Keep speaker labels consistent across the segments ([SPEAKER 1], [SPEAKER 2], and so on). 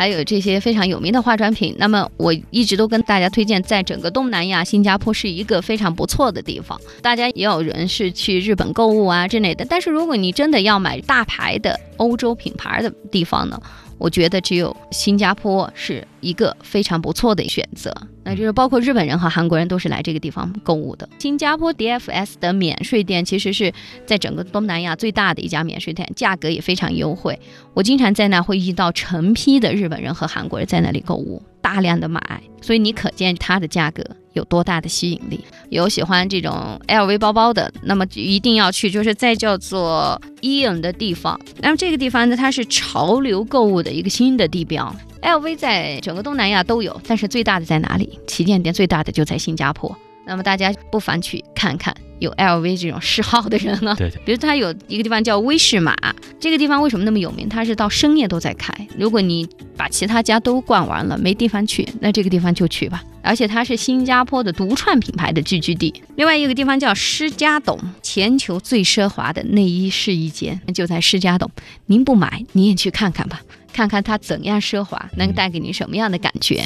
[SPEAKER 1] 还有这些非常有名的化妆品。那么我一直都跟大家推荐，在整个东南亚，新加坡是一个非常不错的地方。大家也有人是去日本购物啊之类的，但是如果你真的要买大牌的欧洲品牌的地方呢？我觉得只有新加坡是一个非常不错的选择，那就是包括日本人和韩国人都是来这个地方购物的。新加坡 DFS 的免税店其实是在整个东南亚最大的一家免税店，价格也非常优惠。我经常在那会遇到成批的日本人和韩国人在那里购物，大量的买，所以你可见它的价格。有多大的吸引力？有喜欢这种 LV 包包的，那么一定要去，就是在叫做伊影的地方。那么这个地方呢，它是潮流购物的一个新的地标。LV 在整个东南亚都有，但是最大的在哪里？旗舰店最大的就在新加坡。那么大家不妨去看看。有 LV 这种嗜好的人呢，
[SPEAKER 2] 对对，
[SPEAKER 1] 比如它有一个地方叫威士玛，这个地方为什么那么有名？它是到深夜都在开。如果你把其他家都逛完了，没地方去，那这个地方就去吧。而且它是新加坡的独创品牌的聚居地。另外一个地方叫施家董，全球最奢华的内衣试衣间就在施家董。您不买，你也去看看吧，看看它怎样奢华，能带给你什么样的感觉。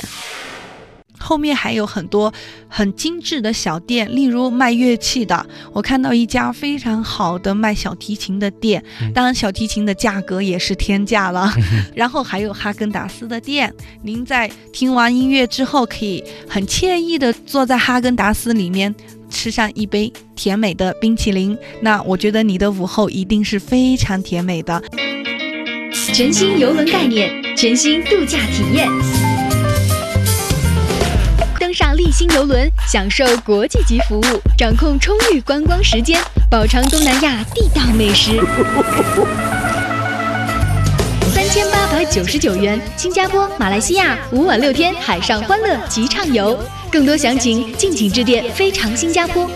[SPEAKER 3] 后面还有很多很精致的小店，例如卖乐器的，我看到一家非常好的卖小提琴的店，当然小提琴的价格也是天价了。然后还有哈根达斯的店，您在听完音乐之后，可以很惬意的坐在哈根达斯里面吃上一杯甜美的冰淇淋，那我觉得你的午后一定是非常甜美的。
[SPEAKER 4] 全新游轮概念，全新度假体验。新游轮，享受国际级服务，掌控充裕观光时间，饱尝东南亚地道美食。三千八百九十九元，新加坡、马来西亚五晚六天海上欢乐及畅游。更多详情，敬请致电非常新加坡。